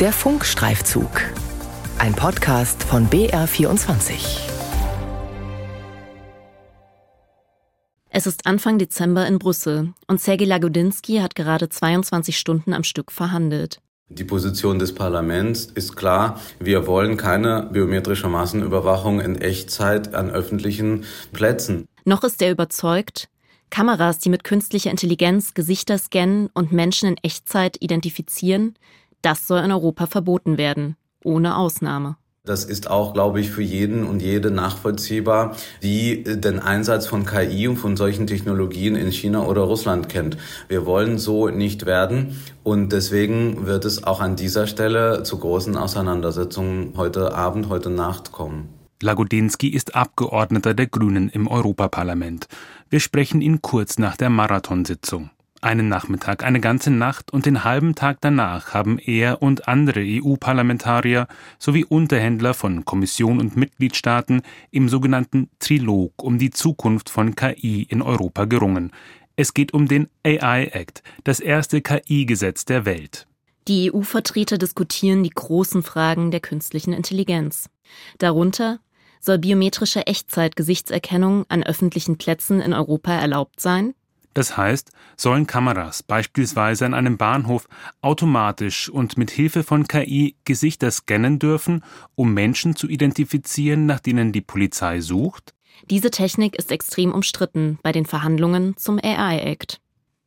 Der Funkstreifzug. Ein Podcast von BR24. Es ist Anfang Dezember in Brüssel und Sergej Lagodinsky hat gerade 22 Stunden am Stück verhandelt. Die Position des Parlaments ist klar. Wir wollen keine biometrische Massenüberwachung in Echtzeit an öffentlichen Plätzen. Noch ist er überzeugt, Kameras, die mit künstlicher Intelligenz Gesichter scannen und Menschen in Echtzeit identifizieren, das soll in Europa verboten werden, ohne Ausnahme. Das ist auch, glaube ich, für jeden und jede nachvollziehbar, die den Einsatz von KI und von solchen Technologien in China oder Russland kennt. Wir wollen so nicht werden und deswegen wird es auch an dieser Stelle zu großen Auseinandersetzungen heute Abend, heute Nacht kommen. Lagodinsky ist Abgeordneter der Grünen im Europaparlament. Wir sprechen ihn kurz nach der Marathonsitzung. Einen Nachmittag, eine ganze Nacht und den halben Tag danach haben er und andere EU-Parlamentarier sowie Unterhändler von Kommission und Mitgliedstaaten im sogenannten Trilog um die Zukunft von KI in Europa gerungen. Es geht um den AI Act, das erste KI-Gesetz der Welt. Die EU-Vertreter diskutieren die großen Fragen der künstlichen Intelligenz. Darunter soll biometrische Echtzeit-Gesichtserkennung an öffentlichen Plätzen in Europa erlaubt sein? Das heißt, sollen Kameras beispielsweise an einem Bahnhof automatisch und mit Hilfe von KI Gesichter scannen dürfen, um Menschen zu identifizieren, nach denen die Polizei sucht? Diese Technik ist extrem umstritten bei den Verhandlungen zum AI Act.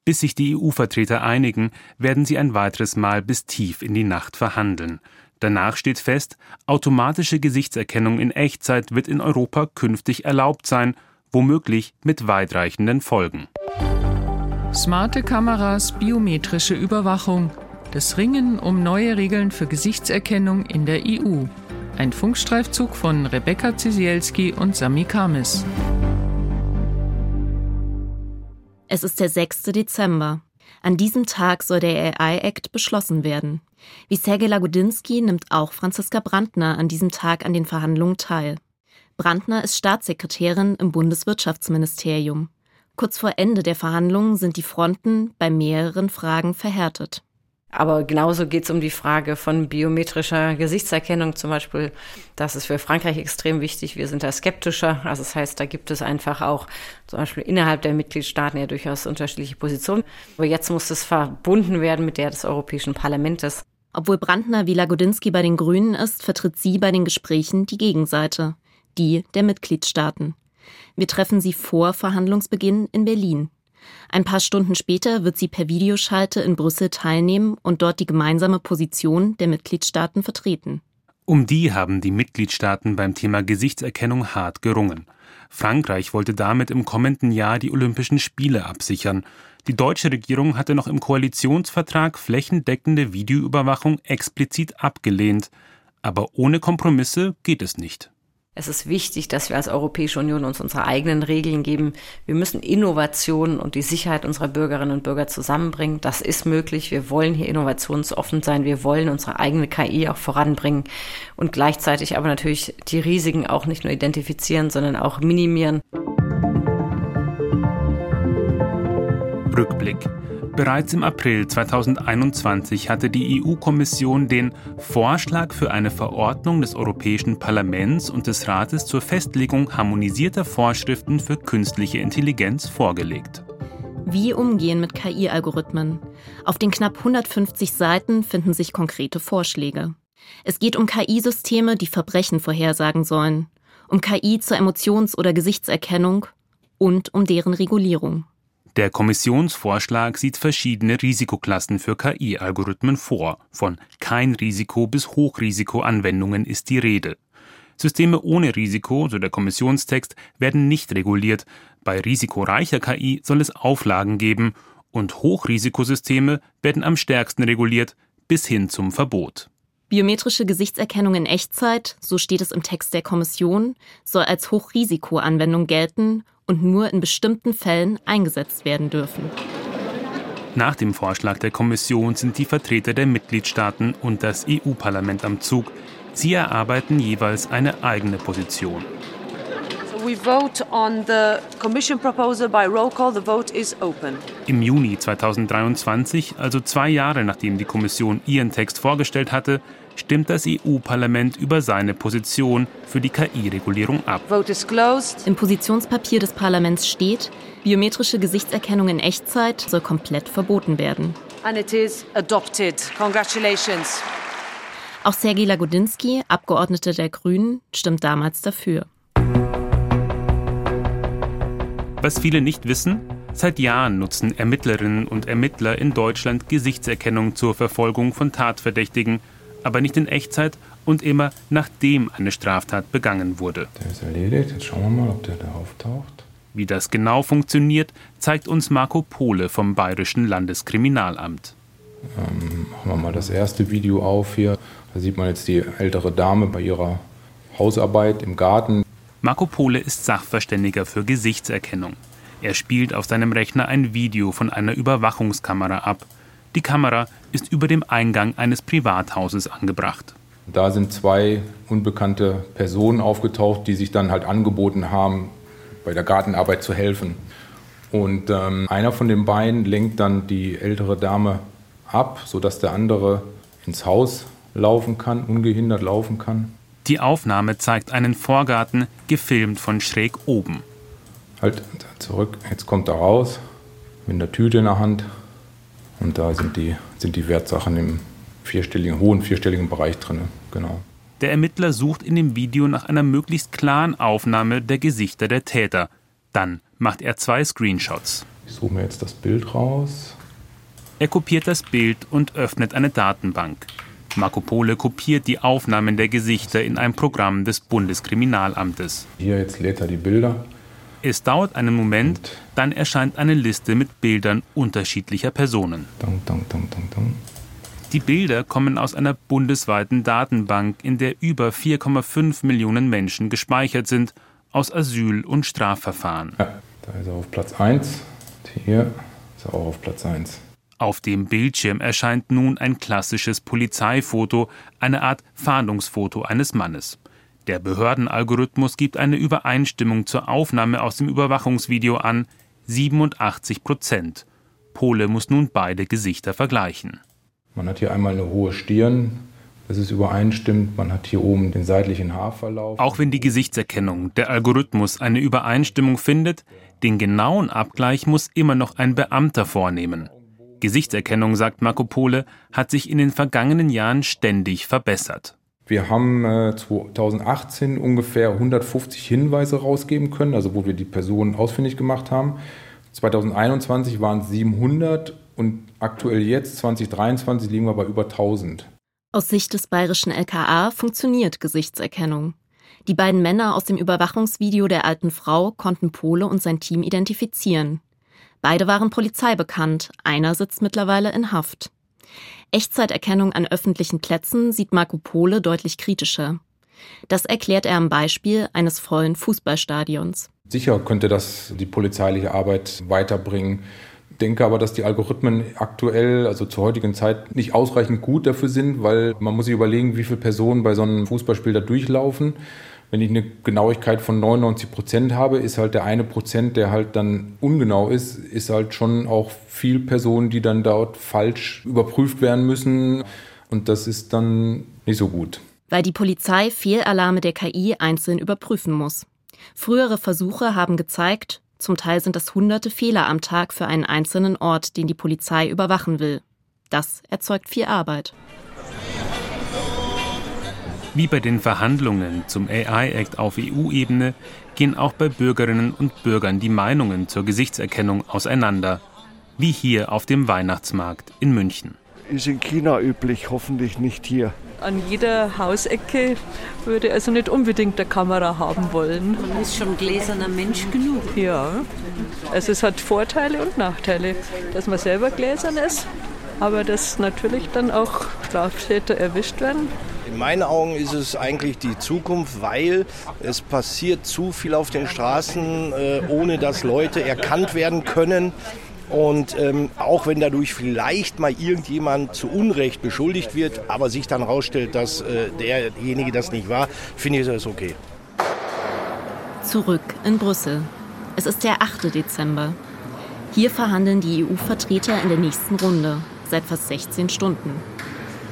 Bis sich die EU-Vertreter einigen, werden sie ein weiteres Mal bis tief in die Nacht verhandeln. Danach steht fest, automatische Gesichtserkennung in Echtzeit wird in Europa künftig erlaubt sein, womöglich mit weitreichenden Folgen. Smarte Kameras, biometrische Überwachung. Das Ringen um neue Regeln für Gesichtserkennung in der EU. Ein Funkstreifzug von Rebecca Zisielski und Sami Kamis. Es ist der 6. Dezember. An diesem Tag soll der AI-Act beschlossen werden. Wie Sergej Lagodinsky nimmt auch Franziska Brandner an diesem Tag an den Verhandlungen teil. Brandner ist Staatssekretärin im Bundeswirtschaftsministerium. Kurz vor Ende der Verhandlungen sind die Fronten bei mehreren Fragen verhärtet. Aber genauso geht es um die Frage von biometrischer Gesichtserkennung zum Beispiel. Das ist für Frankreich extrem wichtig. Wir sind da skeptischer. Also das heißt, da gibt es einfach auch zum Beispiel innerhalb der Mitgliedstaaten ja durchaus unterschiedliche Positionen. Aber jetzt muss es verbunden werden mit der des Europäischen Parlaments. Obwohl Brandner wie Lagodinsky bei den Grünen ist, vertritt sie bei den Gesprächen die Gegenseite, die der Mitgliedstaaten. Wir treffen sie vor Verhandlungsbeginn in Berlin. Ein paar Stunden später wird sie per Videoschalte in Brüssel teilnehmen und dort die gemeinsame Position der Mitgliedstaaten vertreten. Um die haben die Mitgliedstaaten beim Thema Gesichtserkennung hart gerungen. Frankreich wollte damit im kommenden Jahr die Olympischen Spiele absichern. Die deutsche Regierung hatte noch im Koalitionsvertrag flächendeckende Videoüberwachung explizit abgelehnt. Aber ohne Kompromisse geht es nicht. Es ist wichtig, dass wir als Europäische Union uns unsere eigenen Regeln geben. Wir müssen Innovation und die Sicherheit unserer Bürgerinnen und Bürger zusammenbringen. Das ist möglich. Wir wollen hier innovationsoffen sein. Wir wollen unsere eigene KI auch voranbringen und gleichzeitig aber natürlich die Risiken auch nicht nur identifizieren, sondern auch minimieren. Rückblick. Bereits im April 2021 hatte die EU-Kommission den Vorschlag für eine Verordnung des Europäischen Parlaments und des Rates zur Festlegung harmonisierter Vorschriften für künstliche Intelligenz vorgelegt. Wie umgehen mit KI-Algorithmen? Auf den knapp 150 Seiten finden sich konkrete Vorschläge. Es geht um KI-Systeme, die Verbrechen vorhersagen sollen, um KI zur Emotions- oder Gesichtserkennung und um deren Regulierung. Der Kommissionsvorschlag sieht verschiedene Risikoklassen für KI-Algorithmen vor. Von kein Risiko bis Hochrisikoanwendungen ist die Rede. Systeme ohne Risiko, so der Kommissionstext, werden nicht reguliert. Bei risikoreicher KI soll es Auflagen geben und Hochrisikosysteme werden am stärksten reguliert bis hin zum Verbot. Biometrische Gesichtserkennung in Echtzeit, so steht es im Text der Kommission, soll als Hochrisikoanwendung gelten und nur in bestimmten Fällen eingesetzt werden dürfen. Nach dem Vorschlag der Kommission sind die Vertreter der Mitgliedstaaten und das EU-Parlament am Zug. Sie erarbeiten jeweils eine eigene Position. Im Juni 2023, also zwei Jahre nachdem die Kommission ihren Text vorgestellt hatte, stimmt das EU-Parlament über seine Position für die KI-Regulierung ab. Im Positionspapier des Parlaments steht, biometrische Gesichtserkennung in Echtzeit soll komplett verboten werden. And it is adopted. Congratulations. Auch Sergej Lagodinsky, Abgeordneter der Grünen, stimmt damals dafür. Was viele nicht wissen, seit Jahren nutzen Ermittlerinnen und Ermittler in Deutschland Gesichtserkennung zur Verfolgung von Tatverdächtigen, aber nicht in Echtzeit und immer nachdem eine Straftat begangen wurde. Der ist erledigt. Jetzt schauen wir mal, ob der da auftaucht. Wie das genau funktioniert, zeigt uns Marco Pohle vom Bayerischen Landeskriminalamt. Ähm, machen wir mal das erste Video auf hier. Da sieht man jetzt die ältere Dame bei ihrer Hausarbeit im Garten. Marco Pohle ist Sachverständiger für Gesichtserkennung. Er spielt auf seinem Rechner ein Video von einer Überwachungskamera ab. Die Kamera ist über dem Eingang eines Privathauses angebracht. Da sind zwei unbekannte Personen aufgetaucht, die sich dann halt angeboten haben, bei der Gartenarbeit zu helfen. Und ähm, einer von den beiden lenkt dann die ältere Dame ab, sodass der andere ins Haus laufen kann, ungehindert laufen kann. Die Aufnahme zeigt einen Vorgarten, gefilmt von schräg oben. Halt zurück, jetzt kommt er raus mit einer Tüte in der Hand und da sind die, sind die Wertsachen im vierstelligen, hohen vierstelligen Bereich drin. Genau. Der Ermittler sucht in dem Video nach einer möglichst klaren Aufnahme der Gesichter der Täter. Dann macht er zwei Screenshots. Ich suche mir jetzt das Bild raus. Er kopiert das Bild und öffnet eine Datenbank. Marco Pole kopiert die Aufnahmen der Gesichter in ein Programm des Bundeskriminalamtes. Hier jetzt lädt er die Bilder. Es dauert einen Moment, dann erscheint eine Liste mit Bildern unterschiedlicher Personen. Dang, dang, dang. Die Bilder kommen aus einer bundesweiten Datenbank, in der über 4,5 Millionen Menschen gespeichert sind, aus Asyl- und Strafverfahren. Ja, da ist er auf Platz 1. Hier ist er auch auf Platz 1. Auf dem Bildschirm erscheint nun ein klassisches Polizeifoto, eine Art Fahndungsfoto eines Mannes. Der Behördenalgorithmus gibt eine Übereinstimmung zur Aufnahme aus dem Überwachungsvideo an 87 Prozent. Pole muss nun beide Gesichter vergleichen. Man hat hier einmal eine hohe Stirn, dass es übereinstimmt. Man hat hier oben den seitlichen Haarverlauf. Auch wenn die Gesichtserkennung, der Algorithmus eine Übereinstimmung findet, den genauen Abgleich muss immer noch ein Beamter vornehmen. Gesichtserkennung, sagt Marco Pole, hat sich in den vergangenen Jahren ständig verbessert. Wir haben äh, 2018 ungefähr 150 Hinweise rausgeben können, also wo wir die Personen ausfindig gemacht haben. 2021 waren es 700 und aktuell jetzt, 2023, liegen wir bei über 1000. Aus Sicht des bayerischen LKA funktioniert Gesichtserkennung. Die beiden Männer aus dem Überwachungsvideo der alten Frau konnten Pole und sein Team identifizieren. Beide waren Polizei bekannt, einer sitzt mittlerweile in Haft. Echtzeiterkennung an öffentlichen Plätzen sieht Marco Pole deutlich kritischer. Das erklärt er am Beispiel eines vollen Fußballstadions. Sicher könnte das die polizeiliche Arbeit weiterbringen. Ich denke aber, dass die Algorithmen aktuell, also zur heutigen Zeit, nicht ausreichend gut dafür sind, weil man muss sich überlegen, wie viele Personen bei so einem Fußballspiel da durchlaufen. Wenn ich eine Genauigkeit von 99 Prozent habe, ist halt der eine Prozent, der halt dann ungenau ist, ist halt schon auch viel Personen, die dann dort falsch überprüft werden müssen. Und das ist dann nicht so gut. Weil die Polizei Fehlalarme der KI einzeln überprüfen muss. Frühere Versuche haben gezeigt, zum Teil sind das hunderte Fehler am Tag für einen einzelnen Ort, den die Polizei überwachen will. Das erzeugt viel Arbeit. Wie bei den Verhandlungen zum AI-Act auf EU-Ebene gehen auch bei Bürgerinnen und Bürgern die Meinungen zur Gesichtserkennung auseinander. Wie hier auf dem Weihnachtsmarkt in München. Ist in China üblich, hoffentlich nicht hier. An jeder Hausecke würde also nicht unbedingt eine Kamera haben wollen. Man ist schon gläserner Mensch genug. Ja, also es hat Vorteile und Nachteile, dass man selber gläsern ist, aber dass natürlich dann auch Straftäter erwischt werden. In meinen Augen ist es eigentlich die Zukunft, weil es passiert zu viel auf den Straßen, äh, ohne dass Leute erkannt werden können. Und ähm, auch wenn dadurch vielleicht mal irgendjemand zu Unrecht beschuldigt wird, aber sich dann herausstellt, dass äh, derjenige das nicht war, finde ich das okay. Zurück in Brüssel. Es ist der 8. Dezember. Hier verhandeln die EU-Vertreter in der nächsten Runde, seit fast 16 Stunden.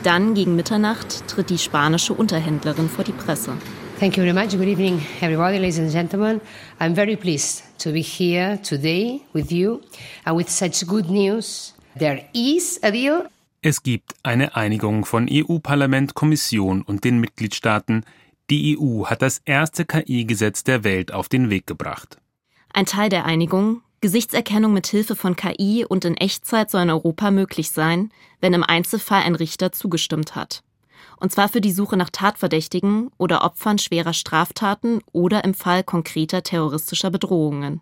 Dann gegen Mitternacht tritt die spanische Unterhändlerin vor die Presse. Thank you very much. Good evening, everybody, ladies and gentlemen. I'm very pleased to be here today with you and with such good news. There is a deal. Es gibt eine Einigung von EU-Parlament, Kommission und den Mitgliedstaaten. Die EU hat das erste KI-Gesetz der Welt auf den Weg gebracht. Ein Teil der Einigung, Gesichtserkennung mit Hilfe von KI und in Echtzeit soll in Europa möglich sein, wenn im Einzelfall ein Richter zugestimmt hat. Und zwar für die Suche nach Tatverdächtigen oder Opfern schwerer Straftaten oder im Fall konkreter terroristischer Bedrohungen.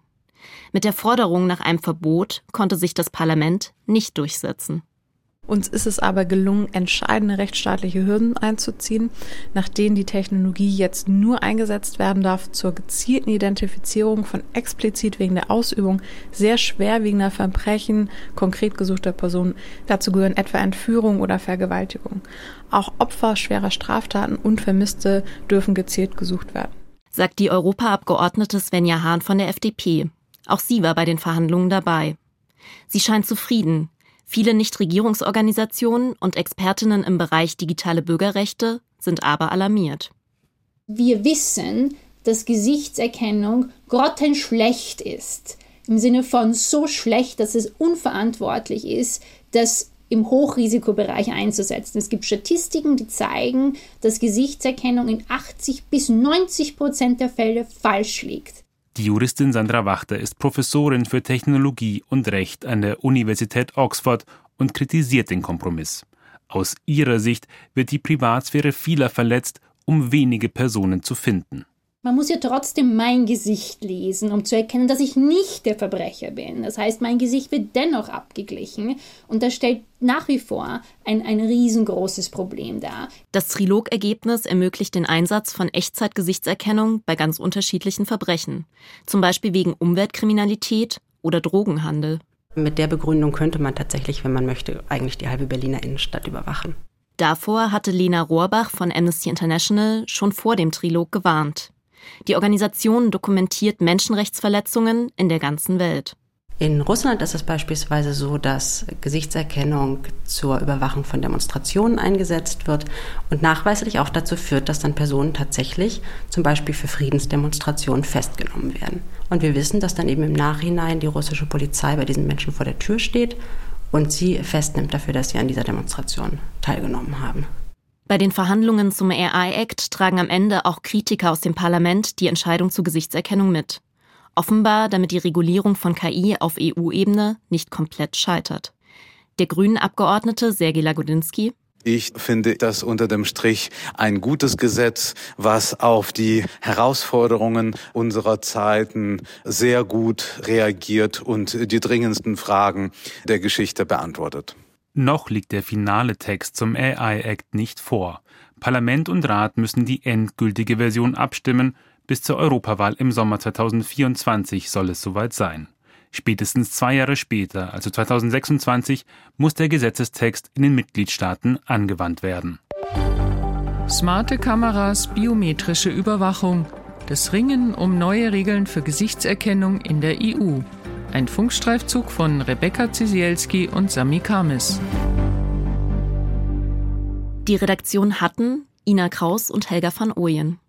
Mit der Forderung nach einem Verbot konnte sich das Parlament nicht durchsetzen. Uns ist es aber gelungen, entscheidende rechtsstaatliche Hürden einzuziehen, nach denen die Technologie jetzt nur eingesetzt werden darf zur gezielten Identifizierung von explizit wegen der Ausübung sehr schwerwiegender Verbrechen konkret gesuchter Personen. Dazu gehören etwa Entführung oder Vergewaltigung. Auch Opfer schwerer Straftaten und Vermisste dürfen gezielt gesucht werden. Sagt die Europaabgeordnete Svenja Hahn von der FDP. Auch sie war bei den Verhandlungen dabei. Sie scheint zufrieden, Viele Nichtregierungsorganisationen und Expertinnen im Bereich digitale Bürgerrechte sind aber alarmiert. Wir wissen, dass Gesichtserkennung grottenschlecht ist. Im Sinne von so schlecht, dass es unverantwortlich ist, das im Hochrisikobereich einzusetzen. Es gibt Statistiken, die zeigen, dass Gesichtserkennung in 80 bis 90 Prozent der Fälle falsch liegt. Die Juristin Sandra Wachter ist Professorin für Technologie und Recht an der Universität Oxford und kritisiert den Kompromiss. Aus ihrer Sicht wird die Privatsphäre vieler verletzt, um wenige Personen zu finden. Man muss ja trotzdem mein Gesicht lesen, um zu erkennen, dass ich nicht der Verbrecher bin. Das heißt, mein Gesicht wird dennoch abgeglichen und das stellt nach wie vor ein, ein riesengroßes Problem dar. Das Trilogergebnis ermöglicht den Einsatz von Echtzeitgesichtserkennung bei ganz unterschiedlichen Verbrechen, zum Beispiel wegen Umweltkriminalität oder Drogenhandel. Mit der Begründung könnte man tatsächlich, wenn man möchte, eigentlich die halbe Berliner Innenstadt überwachen. Davor hatte Lena Rohrbach von Amnesty International schon vor dem Trilog gewarnt. Die Organisation dokumentiert Menschenrechtsverletzungen in der ganzen Welt. In Russland ist es beispielsweise so, dass Gesichtserkennung zur Überwachung von Demonstrationen eingesetzt wird und nachweislich auch dazu führt, dass dann Personen tatsächlich zum Beispiel für Friedensdemonstrationen festgenommen werden. Und wir wissen, dass dann eben im Nachhinein die russische Polizei bei diesen Menschen vor der Tür steht und sie festnimmt dafür, dass sie an dieser Demonstration teilgenommen haben. Bei den Verhandlungen zum AI-Act tragen am Ende auch Kritiker aus dem Parlament die Entscheidung zur Gesichtserkennung mit. Offenbar, damit die Regulierung von KI auf EU-Ebene nicht komplett scheitert. Der grünen Abgeordnete Sergej Lagodinsky ich finde das unter dem Strich ein gutes Gesetz, was auf die Herausforderungen unserer Zeiten sehr gut reagiert und die dringendsten Fragen der Geschichte beantwortet. Noch liegt der finale Text zum AI Act nicht vor. Parlament und Rat müssen die endgültige Version abstimmen. Bis zur Europawahl im Sommer 2024 soll es soweit sein. Spätestens zwei Jahre später, also 2026, muss der Gesetzestext in den Mitgliedstaaten angewandt werden. Smarte Kameras, biometrische Überwachung. Das Ringen um neue Regeln für Gesichtserkennung in der EU. Ein Funkstreifzug von Rebecca Zisielski und Sami Kamis. Die Redaktion hatten Ina Kraus und Helga van Ooyen.